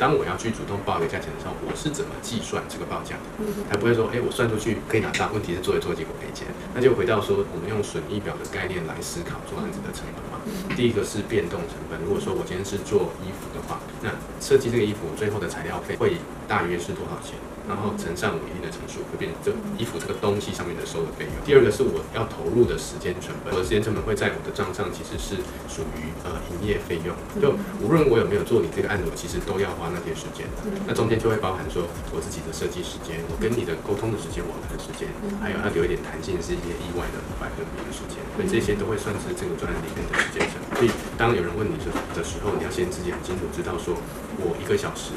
当我要去主动报一个价钱的时候，我是怎么计算这个报价的？才不会说，哎，我算出去可以拿到，问题是做一做结果赔钱。那就回到说，我们用损益表的概念来思考做案子的成本嘛。第一个是变动成本，如果说我今天是做衣服的话，那设计这个衣服最后的材料费会大约是多少钱？然后乘上我一定的成数，会变成这衣服这个东西上面的收的费用。第二个是我要投入的时间成本，我的时间成本会在我的账上，其实是属于呃营业费用。就无论我有没有做你这个案子，我其实都要花那些时间的。那中间就会包含说我自己的设计时间，我跟你的沟通的时间，往来的时间，还有要留一点弹性，是一些意外的百分比的时间。所以这些都会算是这个专案里面的时间成本。所以当有人问你说的时候，你要先自己很清楚知道说我一个小时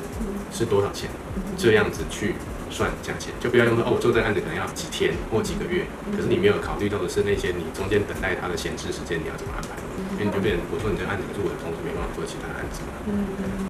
是多少钱，这样子去。算价钱，就不要用说哦，我做这个案子可能要几天或几个月，可是你没有考虑到的是那些你中间等待它的闲置时间，你要怎么安排？因为你就变成我说你这个案子，可是我的同时没办法做其他的案子嘛。